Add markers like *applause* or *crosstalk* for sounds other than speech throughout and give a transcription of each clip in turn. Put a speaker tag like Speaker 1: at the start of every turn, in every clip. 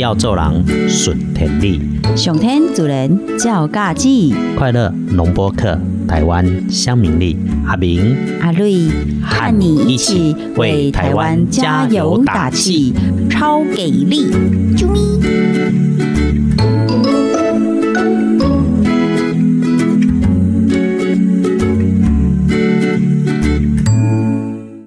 Speaker 1: 要做人顺天理，
Speaker 2: 上天主人叫嘎子，
Speaker 1: 快乐农播客，台湾乡民力，阿明。
Speaker 2: 阿瑞。和你一起为台湾加油打气，超给力！啾咪。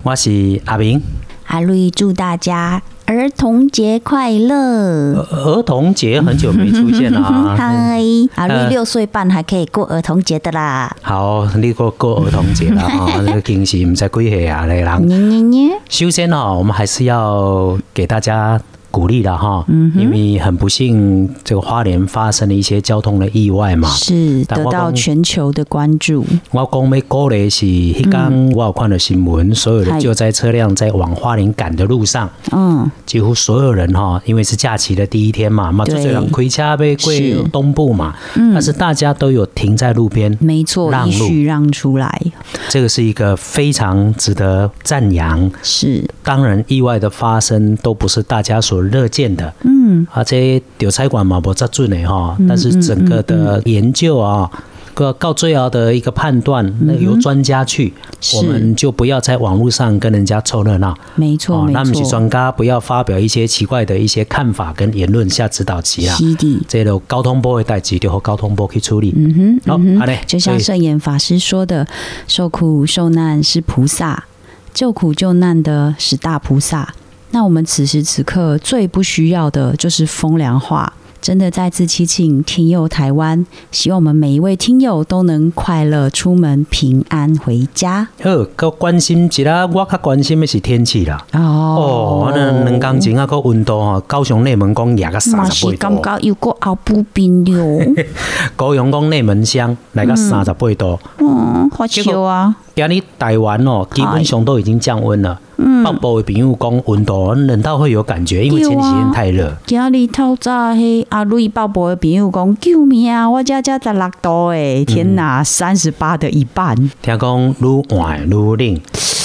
Speaker 1: 我是阿明。
Speaker 2: 阿瑞祝大家儿童节快乐！
Speaker 1: 儿童节很久没出现了啊！*laughs*
Speaker 2: 嗨，阿瑞六岁半还可以过儿童节的啦！
Speaker 1: 好，你过过儿童节啦啊！*laughs* 那个惊喜唔知几岁啊，来人。
Speaker 2: 捏捏捏。
Speaker 1: 首先哦，我们还是要给大家。鼓励了哈，因为很不幸，这个花莲发生了一些交通的意外嘛，
Speaker 2: 是得到全球的关注。
Speaker 1: 我讲没过的是，迄刚我有看到新闻，所有的救灾车辆在往花莲赶的路上，嗯，几乎所有人哈，因为是假期的第一天嘛，嘛，就这样亏掐被贵东部嘛，但是大家都有停在路边，
Speaker 2: 没错，
Speaker 1: 让路。
Speaker 2: 让出来，
Speaker 1: 这个是一个非常值得赞扬。
Speaker 2: 是，
Speaker 1: 当然意外的发生都不是大家所。乐见的，嗯，而且调查馆嘛不咋准的哈，但是整个的研究啊，个告最后的一个判断，那由专家去，我们就不要在网络上跟人家凑热闹，
Speaker 2: 没错，
Speaker 1: 那么是专家不要发表一些奇怪的一些看法跟言论下指导棋啦，这个交通部会带急就和交通部去处理，
Speaker 2: 嗯哼，好，好嘞，就像圣严法师说的，受苦受难是菩萨，救苦救难的是大菩萨。那我们此时此刻最不需要的就是风凉话。真的再次祈请听友台湾，希望我们每一位听友都能快乐出门，平安回家。
Speaker 1: 好，个关心一下，我较关心的是天气啦。哦，那两公前啊个温度哈，高雄内门公也个三十八
Speaker 2: 度。刚有个后不冰了。*laughs*
Speaker 1: 高雄公内门乡来个三十八度。
Speaker 2: 嗯，好笑啊。
Speaker 1: 今日台湾哦，基本上都已经降温了。嗯，北部的朋友讲温度冷到会有感觉，因为前几天太热。
Speaker 2: 今日透早嘿，阿瑞北部的朋友讲救命啊！我家家十六度诶，天哪，三十八的一半。
Speaker 1: 听讲愈晚愈冷。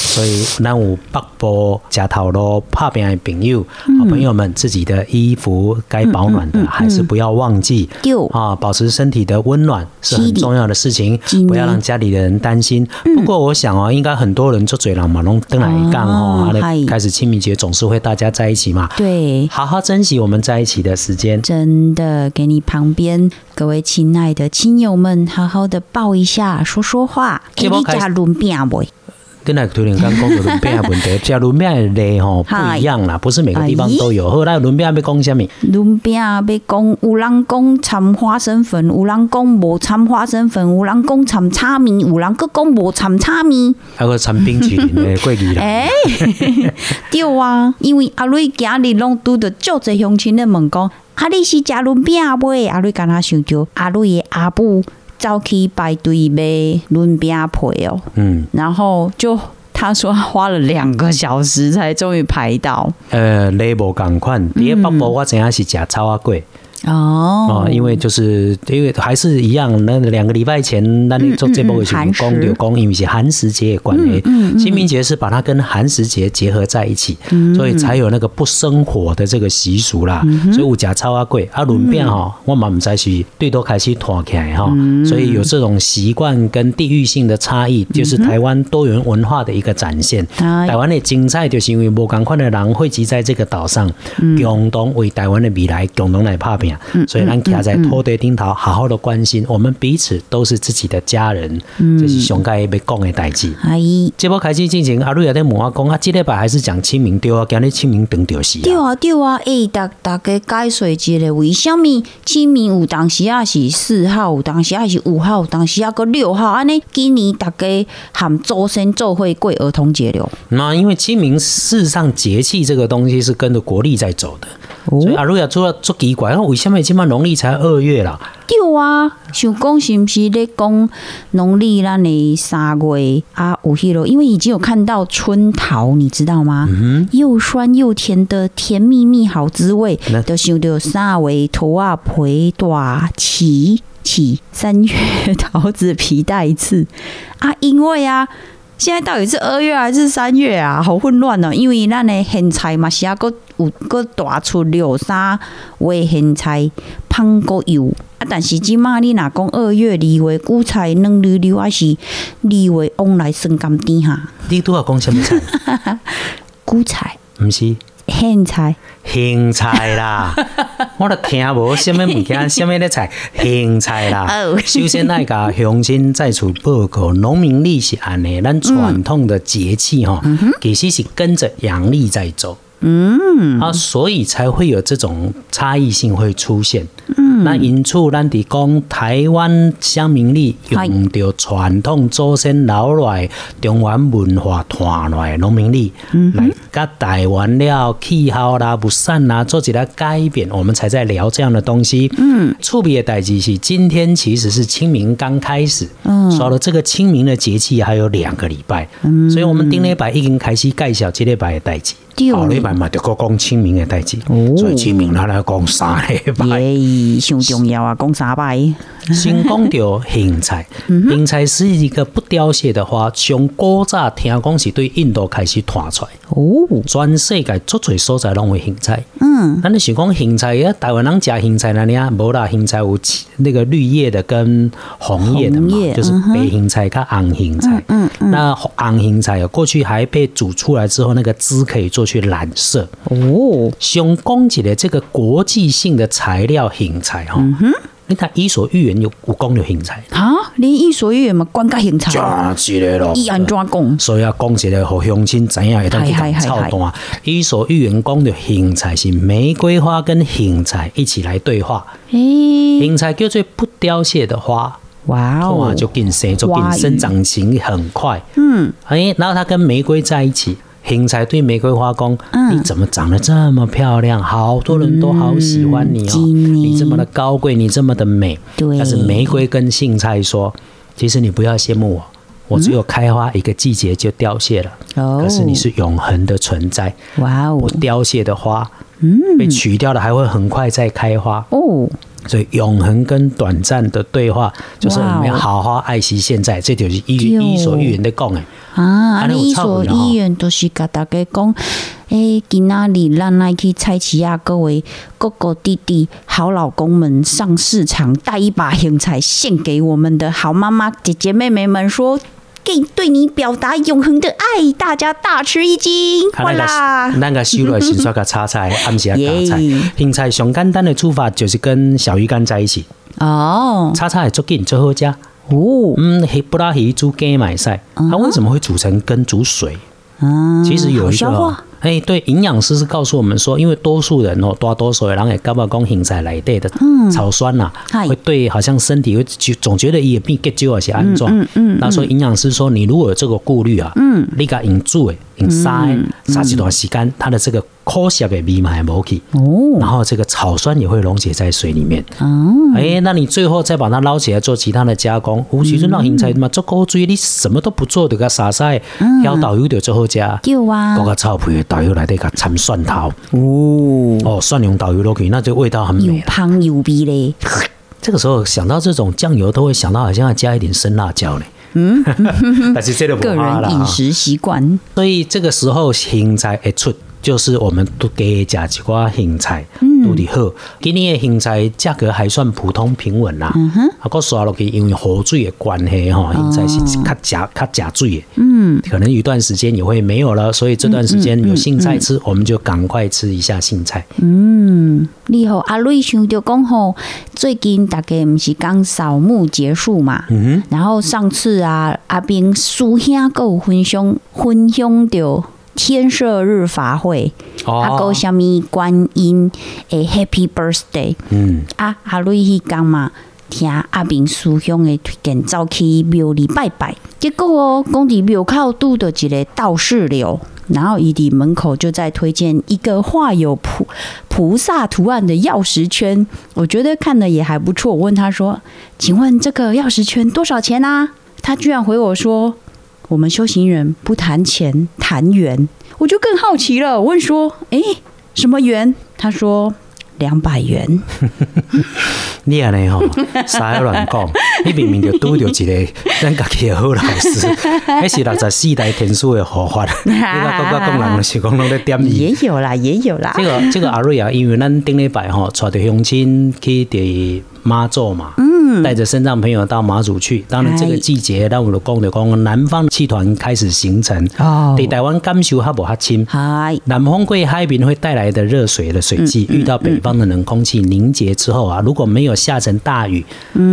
Speaker 1: 所以，南有北部加头路怕病的朋友，好朋友们，自己的衣服该保暖的，还是不要忘记啊，保持身体的温暖是很重要的事情，不要让家里的人担心。不过，我想哦，应该很多人做嘴狼马龙登来一杠哦，开始清明节总是会大家在一起嘛，
Speaker 2: 对，
Speaker 1: 好好珍惜我们在一起的时间。
Speaker 2: 真的，给你旁边各位亲爱的亲友们，好好的抱一下，说说话，给你加轮饼不？
Speaker 1: 跟那突然刚讲的轮变问题，加轮变的类吼不一样啦，不是每个地方都有。后来轮变要讲什么？
Speaker 2: 轮变要讲有人讲掺花生粉，有人讲无掺花生粉，有人讲掺炒米，有人佫讲无掺炒米，
Speaker 1: 还有掺冰淇淋的 *laughs* 贵语啦。
Speaker 2: 哎，*laughs* 对啊，因为阿瑞今日拢拄着足侪乡亲咧问讲，阿你是加轮变未？阿瑞敢若想着阿瑞的阿母。早去排队买轮饼皮哦，嗯，然后就他说花了两个小时才终于排到。
Speaker 1: 呃，雷无共款，第一北部我怎样是食草啊贵。哦，因为就是因为还是一样，那两个礼拜前，那你做这波的情公有公，因为是寒食节的关系，清明节是把它跟寒食节结合在一起，所以才有那个不生火的这个习俗啦。所以物价超啊贵，啊轮变哈，我们唔再去最多开始拖起来哈，所以有这种习惯跟地域性的差异，就是台湾多元文化的一个展现。台湾的精彩就是因为无共款的人汇集在这个岛上，共同为台湾的未来共同来拍拼。所以，咱卡在拖地顶头，好好的关心我们彼此，都是自己的家人。这是上该要讲的代志。阿姨，这波开始进行，阿瑞也在问我讲，啊，今礼拜还是讲清明对啊？今日清明等掉死。
Speaker 2: 对啊，对啊，诶，大大家解说一下，为什么清明有当时啊是四号，有当时啊是五号，有当时啊个六号？安尼今年大家含祖先做会过儿童节了。
Speaker 1: 那因为清明事实上节气这个东西是跟着国历在走的。所以阿如亚做做奇怪，那为什么起码农历才二月啦？
Speaker 2: 对啊，想讲是毋是咧讲农历咱的三月啊？有迄落，因为已经有看到春桃，你知道吗？又酸又甜的甜蜜蜜好滋味，都想到三月桃啊皮大起起，三月 *laughs* 桃子皮带一次啊！因为啊。现在到底是二月还是三月啊？好混乱哦！因为咱的咸菜嘛，是啊，个有个大出六三月咸菜芳搁油啊，但是即马你若讲二月二月韭菜嫩溜溜，还是二月往来酸甘甜哈？*laughs*
Speaker 1: 你拄要讲什么菜？*laughs*
Speaker 2: 韭菜？
Speaker 1: 毋是。
Speaker 2: 咸菜，
Speaker 1: 苋菜啦！*laughs* 我都听无什么物件，*laughs* 什么的菜，苋菜啦。首先，那个乡亲在厝报告，农民历是安尼，咱传统的节气哈，其实是跟着阳历在走。嗯，啊，所以才会有这种差异性会出现。嗯，那因此咱伫讲台湾乡民历用着传统祖先留来中原文化传来农民历，来甲台湾了气候啦、不善啦做一个改变，我们才在聊这样的东西。嗯，触别的代志是今天其实是清明刚开始，嗯，说了这个清明的节气还有两个礼拜，嗯，所以我们顶礼拜已经开始介绍这礼拜的代志。后礼拜嘛，就个讲清明的代志，所以清明他来讲三礼拜，
Speaker 2: 耶，上重要啊，讲三拜。
Speaker 1: 先讲到芹菜，芹菜是一个不凋谢的花，从古早听讲是对印度开始传出来，哦，全世界足侪所在拢会芹菜。嗯，那你想讲芹菜啊？台湾人食芹菜哪里啊？无啦，芹菜有那个绿叶的跟红叶的嘛，就是白芹菜跟红芹菜。嗯嗯，那红芹菜过去还被煮出来之后，那个汁可以做去染色。哦，熊讲起的这个国际性的材料芹菜哈。你看《伊索寓言》有有讲着芹菜
Speaker 2: 啊，连《伊索寓言》嘛关个芹菜，
Speaker 1: 真是的咯。
Speaker 2: 伊安怎讲？
Speaker 1: 所以要讲一个互乡亲知影会当去操蛋。《伊索寓言》讲着芹菜是玫瑰花跟芹菜一起来对话。芹菜叫做不凋谢的花，哇哦，就更生，就更生长型很快。嗯，哎，然后它跟玫瑰在一起。芹菜对玫瑰花讲：“你怎么长得这么漂亮？好多人都好喜欢你哦！你这么的高贵，你这么的美。但是玫瑰跟荇菜说：其实你不要羡慕我，我只有开花一个季节就凋谢了。可是你是永恒的存在。哇哦！不凋谢的花，嗯，被取掉了还会很快再开花哦。所以永恒跟短暂的对话，就是我们要好好爱惜现在。这就是伊伊所寓言的讲诶。”
Speaker 2: 啊！你所医院都是甲大家讲，诶，今仔日咱来去菜市啊，各位哥哥弟弟、好老公们上市场，带一把香菜献给我们的好妈妈、姐姐、妹妹们，说给对你表达永恒的爱，大家大吃一惊！
Speaker 1: 好啦，那个收来先刷个叉菜，暗时啊加菜。芹菜上简单的做法就是跟小鱼干在一起哦，叉菜做紧最好加。哦，嗯，黑布拉黑猪肝买菜，它为什么会煮成跟煮水？嗯，其实有一个，哎，对，营养师是告诉我们说，因为多数人哦，大多数的人也感觉讲芹菜来对的草酸呐，会对好像身体会就总觉得也变结焦而且安状。嗯嗯，那所以营养师说，你如果有这个顾虑啊，嗯，你甲用煮诶，用杀杀一段时间，它的这个。科学的味嘛还无去，哦，然后这个草酸也会溶解在水里面，哦，哎，那你最后再把它捞起来做其他的加工，无其中那芹菜嘛，做高注意你什么都不做，就个撒晒，要导游就最后加，
Speaker 2: 有啊，
Speaker 1: 搞个草皮导游来得个掺蒜头，哦，哦，蒜蓉导游都可以，那这味道很有，
Speaker 2: 又香又味嘞。*laughs*
Speaker 1: 这个时候想到这种酱油，都会想到好像要加一点生辣椒嘞，嗯，*laughs* 但是这个
Speaker 2: 个人饮食习惯，
Speaker 1: 所以这个时候芹菜一出。就是我们都给加几瓜芹菜，都的好。今年的芹菜价格还算普通平稳啦。啊，个刷落去，因为河水的关系吼，芹菜是较加较加水的。嗯，可能一段时间也会没有了，所以这段时间有杏菜吃，我们就赶快吃一下杏菜。
Speaker 2: 嗯，你好，阿瑞想就讲吼，最近大概不是刚扫墓结束嘛？嗯。哼。然后上次啊，阿兵叔兄够分享分享到。天赦日法会，啊，个什么观音诶，Happy Birthday，嗯，啊，阿瑞去讲嘛，听阿明师兄诶推荐，走去庙里拜拜，结果哦，讲伫庙口拄到一个道士庙，然后伊迪门口就在推荐一个画有菩菩萨图案的钥匙圈，我觉得看的也还不错。我问他说：“请问这个钥匙圈多少钱啊？”他居然回我说：“我们修行人不谈钱，谈缘。”我就更好奇了，问说：“哎，什么缘？”他说。两百元，*laughs*
Speaker 1: 你安尼吼，啥乱讲？你明明就拄着一个 *laughs* 咱家己的好老师，那是六十四代天书的护法。*laughs* 你那个个工人是讲拢在点伊，
Speaker 2: 也有啦，也有啦。
Speaker 1: 这个这个阿瑞啊，因为咱顶礼拜吼，带着乡亲去伫妈祖嘛。嗯带着身障朋友到马祖去，当然这个季节，那我们的公的公南方气团开始形成，哦对台湾感受哈不哈亲。南风贵海边会带来的热水的水汽，遇到北方的冷空气凝结之后啊，如果没有下成大雨，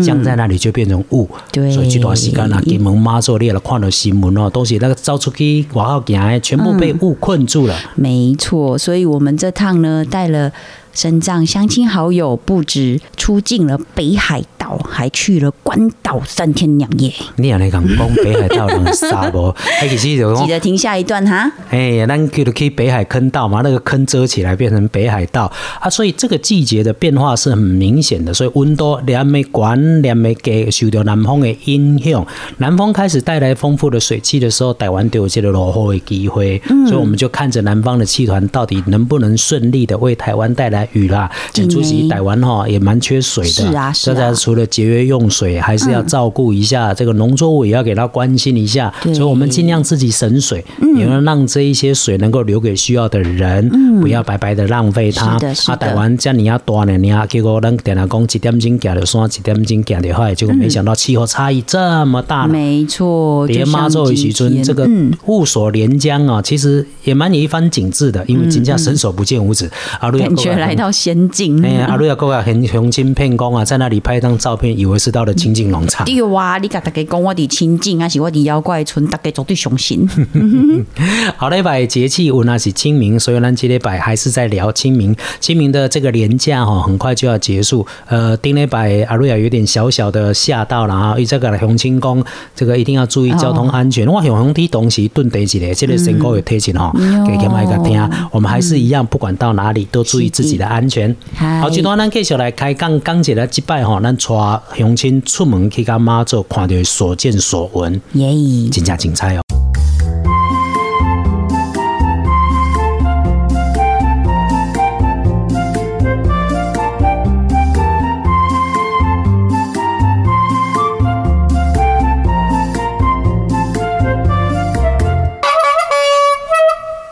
Speaker 1: 降在那里就变成雾。
Speaker 2: 对，
Speaker 1: 所以这段时间啊，金门妈祖列了看到新闻哦，都是那个走出去往后行，全部被雾困住了。
Speaker 2: 没错，所以我们这趟呢带了。身障乡亲好友不止出境了北海道，还去了关岛三天两夜。
Speaker 1: 你也来讲讲北海道能沙不？*laughs* 哎，其实就
Speaker 2: 记得停下一段哈。
Speaker 1: 哎，咱叫做去北海坑道嘛，那个坑遮起来变成北海道啊。所以这个季节的变化是很明显的。所以温度连没关，连没给受到南方的影响。南方开始带来丰富的水汽的时候，台湾就有这个落后的机会。所以我们就看着南方的气团到底能不能顺利的为台湾带来。雨啦，主席台湾哈也蛮缺水的，是
Speaker 2: 啊，是
Speaker 1: 啊。除了节约用水，还是要照顾一下这个农作物，也要给他关心一下。所以，我们尽量自己省水，也要让这一些水能够留给需要的人，不要白白的浪费它。啊，台湾这样你要多呢，你要结果咱点了讲几点钟行的山，几点钟行的海，结果没想到气候差异这么大。
Speaker 2: 没错，
Speaker 1: 连妈祖许尊这个雾锁连江啊，其实也蛮有一番景致的，因为金家伸手不见五指
Speaker 2: 啊，感觉来到。仙境。
Speaker 1: 哎呀，阿瑞亚哥啊，很雄心片工啊，在那里拍一张照片，以为是到了清境农场。
Speaker 2: 对哇，你甲大家讲我的清境，还是我的妖怪村，大家绝对相信。*laughs*
Speaker 1: 好嘞，拜节气，我那是清明，所以咱今天拜还是在聊清明。清明的这个年假哈，很快就要结束。呃，丁礼拜阿瑞亚有点小小的吓到了啊，因为这个雄清宫，这个一定要注意交通安全。我雄雄提东西顿得起来，这个身高有贴紧哈，给他们一个听。我们还是一样，不管到哪里都注意自己的安。全。好，今段咱继续来开讲，讲起来击败哈，咱带乡亲出门去干妈做，看到所见所闻，耶，真正精彩哦。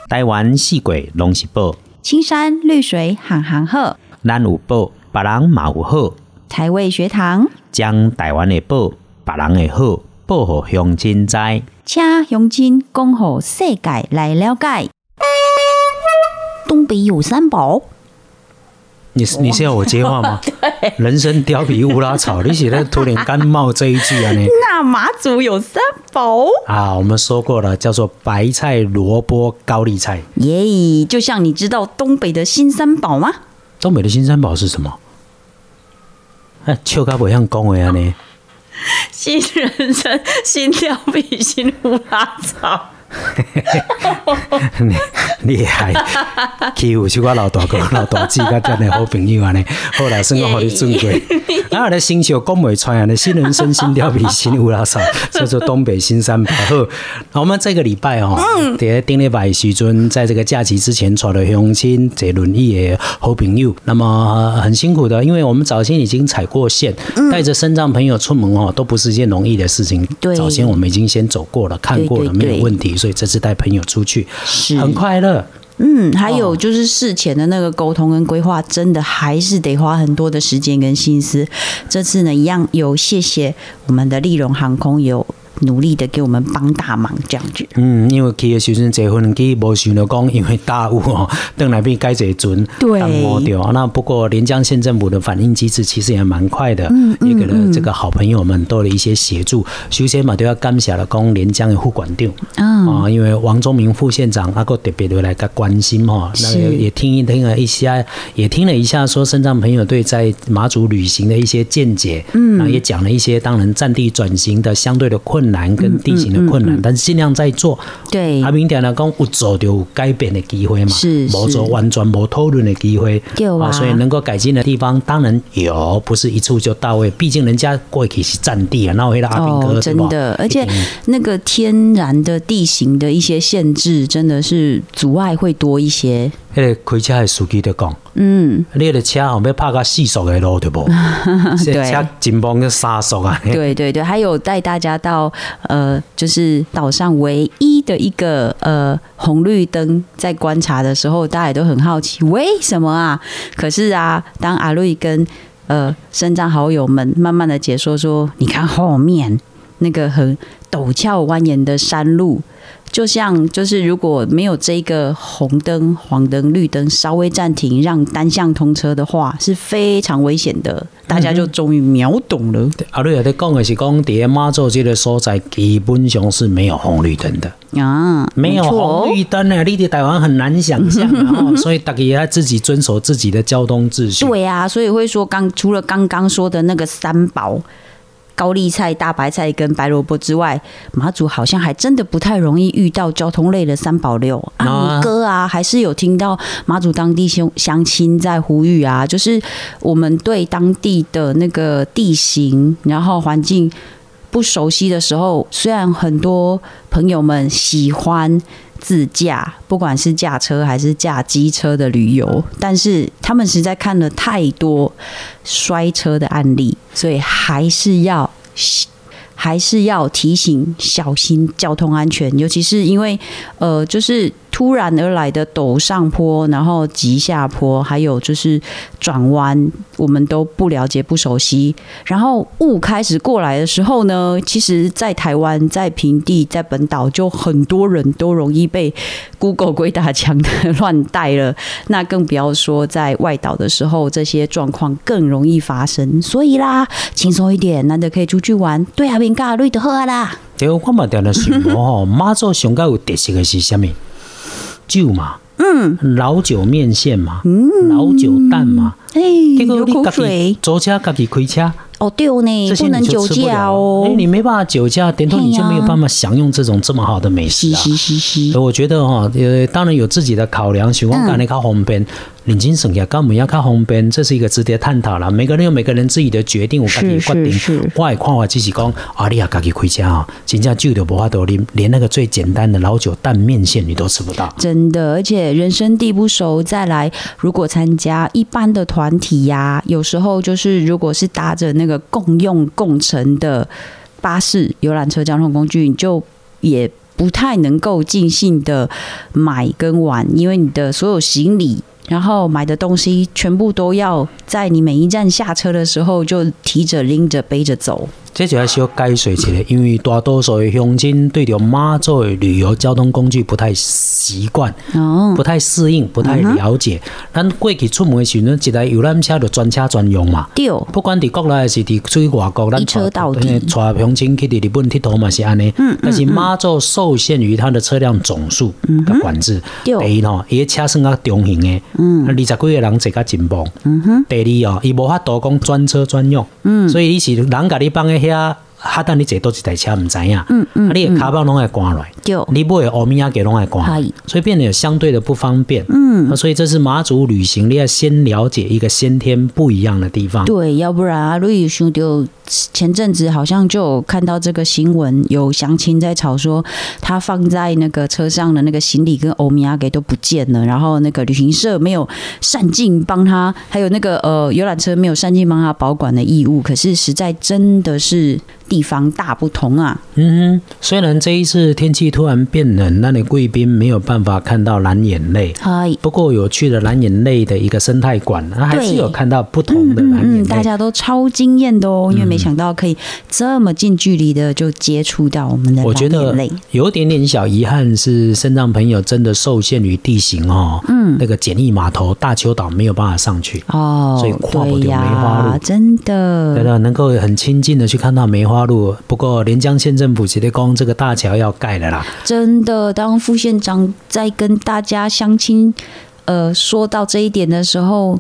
Speaker 1: 台湾四鬼拢是宝。
Speaker 2: 青山绿水行行好，
Speaker 1: 咱有宝，别人嘛有好。
Speaker 2: 台味学堂
Speaker 1: 将台湾的宝，别人的好，报给乡亲知，
Speaker 2: 请乡亲讲好世界来了解。东北有三宝。
Speaker 1: 你你是要我接话吗？*laughs* 人参貂皮乌拉草，你写的突然干冒这一句啊？你
Speaker 2: 那马祖有三宝
Speaker 1: 啊？我们说过了，叫做白菜、萝卜、高丽菜。
Speaker 2: 耶，就像你知道东北的新三宝吗？
Speaker 1: 东北的新三宝是什么？哎，笑到袂晓讲话安尼。
Speaker 2: 新人生、新貂皮、新乌拉草。*laughs*
Speaker 1: 你厉害，*laughs* 欺负是我老大哥、老大姐，甲真的好朋友安尼。后来算我互你尊贵。然后咧，新秀讲袂出啊，咧新人生、新貂皮、新乌拉草，叫做东北新三宝。好，我们这个礼拜哦，在顶礼拜时阵，在这个假期之前，带了乡亲坐轮椅的好朋友。那么很辛苦的，因为我们早先已经踩过线，带着身障朋友出门哦，都不是一件容易的事情。对早先我们已经先走过了，看过了，没有问题。所以这次带朋友出去是很快乐。
Speaker 2: 嗯，还有就是事前的那个沟通跟规划，真的还是得花很多的时间跟心思。这次呢，一样有谢谢我们的丽荣航空有。努力的给我们帮大忙，这样子。
Speaker 1: 嗯，因为去的时阵坐飞机，无想到讲因为大雾哦，*laughs* 等来变改这准，
Speaker 2: 对，
Speaker 1: 摸掉。那不过连江县政府的反应机制其实也蛮快的，嗯也给了这个好朋友们多了一些协助。首先嘛，都要感谢了讲连江的副管长啊，因为王忠明副县长阿个特别的来个关心哈，那也听一听了一下，也听了一下说身障朋友对在马祖旅行的一些见解，嗯，然后也讲了一些当然战地转型的相对的困。困难跟地形的困难，但是尽量在做。
Speaker 2: 对，
Speaker 1: 阿明点来讲，有做就有改变的机会嘛，
Speaker 2: 是
Speaker 1: 无做完全无讨论的机会。
Speaker 2: 有啊，
Speaker 1: 所以能够改进的地方当然有，不是一处就到位。毕竟人家过去是占地啊，那我黑的阿明哥
Speaker 2: 真的，而且那个天然的地形的一些限制，真的是阻碍会多一些。
Speaker 1: 迄个开车的司机在讲，嗯，你的车后要拍个四速的路 *laughs* 对不？
Speaker 2: 对，
Speaker 1: 车紧绷个三速啊。
Speaker 2: 对对对，还有带大家到呃，就是岛上唯一的一个呃红绿灯，在观察的时候，大家也都很好奇为什么啊？可是啊，当阿瑞跟呃深藏好友们慢慢的解说说，你看后面那个很陡峭蜿蜒的山路。就像就是如果没有这个红灯、黄灯、绿灯稍微暂停，让单向通车的话，是非常危险的。大家就终于秒懂了。
Speaker 1: 阿瑞在讲的是讲，在妈祖这个所在基本上是没有红绿灯的啊，没有红绿灯啊，你在台湾很难想象啊。*laughs* 所以大家要自己遵守自己的交通秩序。
Speaker 2: 对啊，所以会说刚除了刚刚说的那个三宝。高丽菜、大白菜跟白萝卜之外，马祖好像还真的不太容易遇到交通类的三宝六啊。哥啊，还是有听到马祖当地乡乡亲在呼吁啊，就是我们对当地的那个地形然后环境不熟悉的时候，虽然很多朋友们喜欢。自驾，不管是驾车还是驾机车的旅游，但是他们实在看了太多摔车的案例，所以还是要还是要提醒小心交通安全，尤其是因为呃，就是。突然而来的陡上坡，然后急下坡，还有就是转弯，我们都不了解、不熟悉。然后雾开始过来的时候呢，其实，在台湾、在平地、在本岛，就很多人都容易被 Google 鬼打墙的乱带了。那更不要说在外岛的时候，这些状况更容易发生。所以啦，轻松一点，难得可以出去玩，对阿明嘎瑞的好啦。*laughs*
Speaker 1: 对，我嘛定了想哦，妈祖上较有特色的是什么？酒嘛，嗯，老酒面线嘛，嗯，老酒蛋嘛，
Speaker 2: 哎，流口水，
Speaker 1: 坐车自己开车。
Speaker 2: 哦，对呢，不能酒驾哦。
Speaker 1: 哎，你没办法酒驾，点头你就没有办法享用这种这么好的美食啊。
Speaker 2: 是是是是。
Speaker 1: 我觉得哈，呃，当然有自己的考量，喜欢干那靠方便，领金省下，干我们要看方便，这是一个值得探讨了。每个人有每个人自己的决定，我自己决定。我也看我自己讲，啊，你也自己开车啊，真正酒都不花多，连连那个最简单的老酒蛋面线你都吃不到。
Speaker 2: 真的，而且人生地不熟，再来如果参加一般的团体呀，有时候就是如果是搭着那个。共用共乘的巴士、游览车交通工具，你就也不太能够尽兴的买跟玩，因为你的所有行李，然后买的东西，全部都要在你每一站下车的时候就提着、拎着、背着走。
Speaker 1: 这就要需要改水一下，因为大多数的乡亲对着妈祖的旅游交通工具不太习惯，哦，不太适应，不太了解。咱过去出门的时阵，一台游览车就专车专用嘛，
Speaker 2: 对。
Speaker 1: 不管伫国内还是伫出去外国，
Speaker 2: 咱车到底，
Speaker 1: 带乡亲去伫日本佚佗嘛是安尼。嗯但是马祖受限于它的车辆总数的管制，第一吼，伊车算较中型的，嗯，二十几个人坐较紧绷。嗯哼。第二哦，伊无法多讲专车专用，嗯，所以伊是人甲你帮个。遐，哈等你坐多一台车，唔知影。嗯嗯，你的卡包拢爱关来，你买欧米亚给拢爱关，所以变得有相对的不方便。嗯，所以这是马祖旅行，你要先了解一个先天不一样的地方。
Speaker 2: 对，要不然啊，如果兄弟前阵子好像就有看到这个新闻，有乡亲在吵说，他放在那个车上的那个行李跟欧米亚给都不见了，然后那个旅行社没有善尽帮他，还有那个呃游览车没有善尽帮他保管的义务，可是实在真的是。地方大不同啊！
Speaker 1: 嗯哼，虽然这一次天气突然变冷，那你贵宾没有办法看到蓝眼泪。嗨，不过有去了蓝眼泪的一个生态馆，还是有看到不同的蓝眼泪。
Speaker 2: 大家都超惊艳的哦，因为没想到可以这么近距离的就接触到我们的蓝眼泪。
Speaker 1: 有点点小遗憾是，肾脏朋友真的受限于地形哦。嗯，那个简易码头大丘岛没有办法上去哦，所以跨不掉梅花路。
Speaker 2: 真的，
Speaker 1: 对的，能够很亲近的去看到梅花。路不过连江县政府直接讲这个大桥要盖了啦。
Speaker 2: 真的，当副县长在跟大家相亲，呃，说到这一点的时候，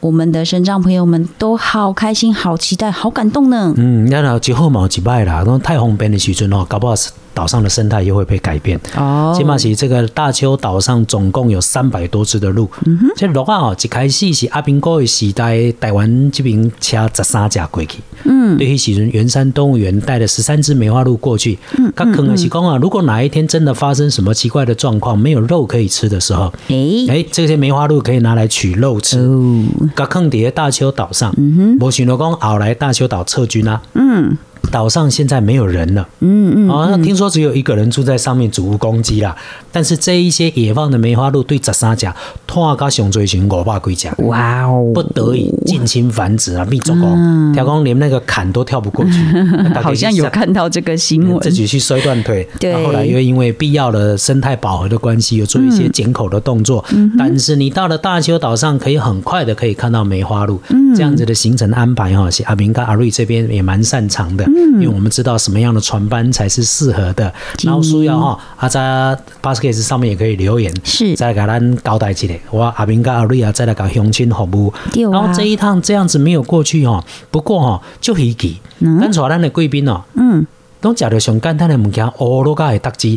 Speaker 2: 我们的生长朋友们都好开心、好期待、好感动呢。
Speaker 1: 嗯，那后之后冇几拜啦，那太方便的时阵哦，搞不好岛上的生态又会被改变。哦，起码是这个大邱岛上总共有三百多只的鹿。嗯哼，这鹿啊哦，一开始是阿兵哥的时代，台湾这边车十三只过去。嗯，对于时阵，圆山动物园带了十三只梅花鹿过去。嗯，他可能是讲啊，如果哪一天真的发生什么奇怪的状况，没有肉可以吃的时候，哎哎，这些梅花鹿可以拿来取肉吃。哦，噶坑在大邱岛上。嗯哼，我想到讲后来大邱岛撤军啊。嗯。岛上现在没有人了，嗯嗯，啊，听说只有一个人住在上面，主务攻击啦。但是这一些野放的梅花鹿对十三只，拖加熊追寻五百几只，哇哦，不得已近亲繁殖啊，密种哦，条公连那个坎都跳不过去，*laughs*
Speaker 2: 好像有看到这个新闻，
Speaker 1: 自己去摔断腿，对，后来又因为必要的生态饱和的关系，有做一些剪口的动作，但是你到了大邱岛上，可以很快的可以看到梅花鹿，这样子的行程安排哈，是阿明跟阿瑞这边也蛮擅长的。因为我们知道什么样的船班才是适合的，然后需要哈，阿在巴斯克斯上面也可以留言，
Speaker 2: 是。
Speaker 1: 再给咱交代一下。我阿明跟阿瑞啊，再来搞相亲服务。然后这一趟这样子没有过去哦，不过哈就稀奇，跟带咱的贵宾哦，嗯，都食着上简单的物件，乌罗加的特质。你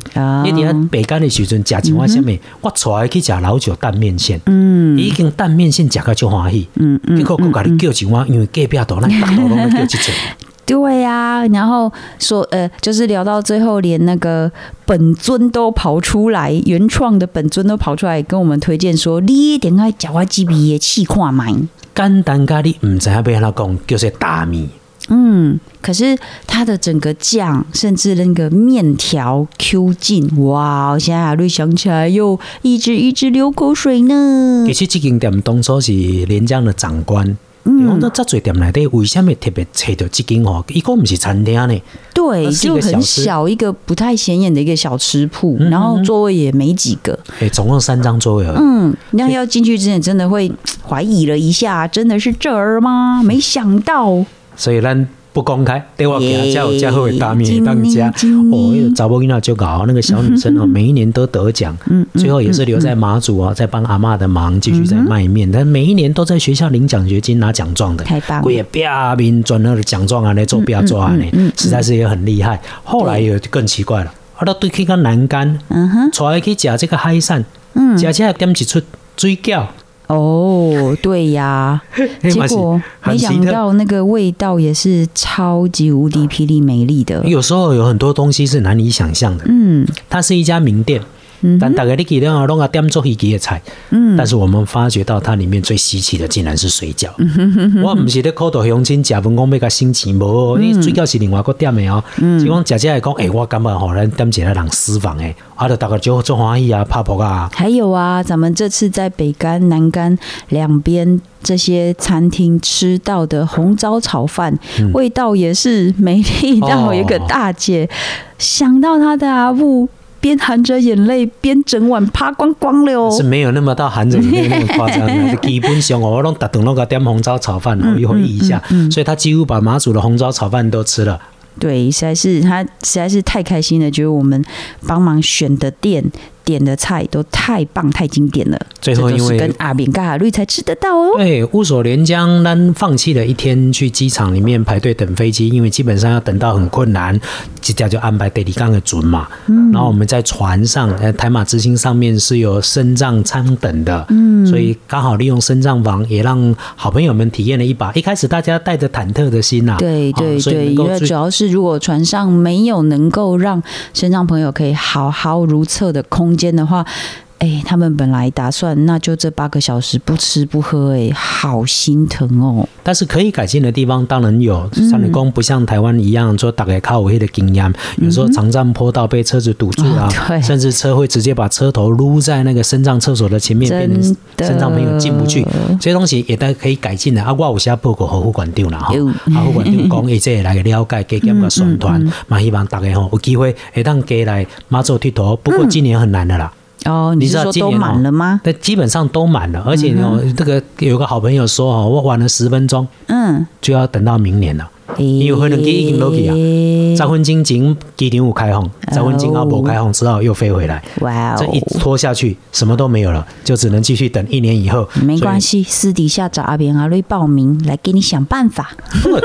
Speaker 1: 伫啊北干的时阵食一碗什么，我带去食老酒蛋面线，嗯，已经蛋面线食个就欢喜，嗯嗯，结果佮你叫一碗，因为隔壁大咱大多拢要叫一只。*laughs*
Speaker 2: 对呀，然后说呃，就是聊到最后，连那个本尊都跑出来，原创的本尊都跑出来跟我们推荐说，你点开脚花鸡皮也气看买。
Speaker 1: 简单咖喱唔知要被他讲，就是大米。
Speaker 2: 嗯，可是它的整个酱，甚至那个面条 Q 劲，哇！现在阿瑞想起来又一直一直流口水呢。
Speaker 1: 其实这间店当初是连江的长官。嗯，那这嘴店内底为什么特别找到这间哦？一个不是餐厅呢？
Speaker 2: 对，就很小一个不太显眼的一个小吃铺，然后座位也没几个。
Speaker 1: 哎，总共三张座位。
Speaker 2: 嗯，那要进去之前真的会 *tsk* 怀疑了一下，真的是这儿吗？没想到。
Speaker 1: 所以咱。不公开，对我给他加有加会大面当家哦，找波音娜就搞那个小女生哦，*laughs* 每一年都得奖，嗯，最后也是留在马祖啊，在帮阿妈的忙，继续在卖面，但每一年都在学校领奖学金拿奖状的，
Speaker 2: 太棒，
Speaker 1: 贵也啪兵转那个奖状啊来做标做啊呢，实在是也很厉害。后来也更奇怪了，啊，到对去个栏杆，嗯哼，出去吃这个海产，嗯，吃起来点一出水饺。
Speaker 2: 哦，对呀，*laughs* 结果没想到那个味道也是超级无敌霹雳美丽的。
Speaker 1: 有时候有很多东西是难以想象的。嗯，它是一家名店。但大概你记得啊，弄个点做稀奇的菜，嗯，但是我们发觉到它里面最稀奇的竟然是水饺。我唔是咧口头相亲，假文讲要个心情无，你水饺是另外个点的哦。只讲姐姐来讲，哎，我感觉吼，咱点起来人私房诶，啊，就大概就做欢喜啊，怕婆啊。
Speaker 2: 还有啊，咱们这次在北干、南干两边这些餐厅吃到的红糟炒饭，味道也是美丽到一个大姐想到它的阿布。边含着眼泪边整碗扒光光了哦，
Speaker 1: 是没有那么到含着眼泪那么夸张的。*laughs* 基本上我拢打顿那个点红烧炒饭，我一回忆一下，所以他几乎把马祖的红烧炒饭都吃了。
Speaker 2: 对，实在是他实在是太开心了，觉得我们帮忙选的店。点的菜都太棒太经典了，
Speaker 1: 最后因为
Speaker 2: 跟阿炳跟阿瑞才吃得到哦。
Speaker 1: 对，乌索连江咱放弃了一天去机场里面排队等飞机，因为基本上要等到很困难，这家就安排德里刚的准嘛。嗯，然后我们在船上，呃，台马之星上面是有升帐舱等的，嗯，所以刚好利用升帐房，也让好朋友们体验了一把。一开始大家带着忐忑的心呐，
Speaker 2: 对对对，因为主要是如果船上没有能够让升帐朋友可以好好如厕的空。间的话。哎，他们本来打算那就这八个小时不吃不喝，哎，好心疼哦。
Speaker 1: 但是可以改进的地方当然有，三里工不像台湾一样说大概靠尾的经验，有时候长站坡道被车子堵住啊，甚至车会直接把车头撸在那个深藏厕所的前面，变成深藏朋友进不去。这些东西也都可以改进的。啊，我有下报告和护管长了哈，和护管长讲，一切来了解加减个宣传，嘛希望大家吼有机会会当加来马祖剃头。不过今年很难的啦。
Speaker 2: 哦，你知道都满了吗？
Speaker 1: 对，基本上都满了，而且哦，这个有个好朋友说哦，我晚了十分钟，嗯，就要等到明年了。因为飞轮机已经落去啊，十分钟前机场有开放，十分钟后无开放，之后又飞回来。哇，这一拖下去，什么都没有了，就只能继续等一年以后。
Speaker 2: 没关系，私底下找阿扁阿瑞报名，来给你想办法。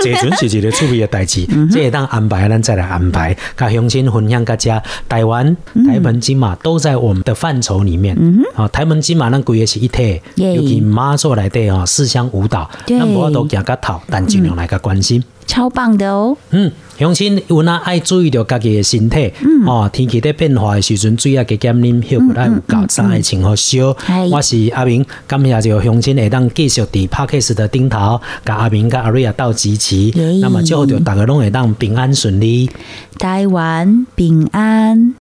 Speaker 1: 这准是一个趣味的代志，这也当安排，咱再来安排。甲乡亲分享，大家台湾、台门、金马都在我们的范畴里面。啊，台门、金马咱规个是一体，尤其妈祖来的啊，四乡舞蹈，咱无都行个头，但尽量来个关心。
Speaker 2: 超棒的哦！
Speaker 1: 嗯，乡亲有那爱注意着家己的身体，嗯哦，天气在变化的时阵，水啊加减啉，血不爱有够，三爱穿好少。我是阿明，感谢就乡亲会当继续伫 Parkes 的顶头，甲阿明甲阿瑞亚斗支持。那么最后就大家拢会当平安顺利，
Speaker 2: 台湾平安。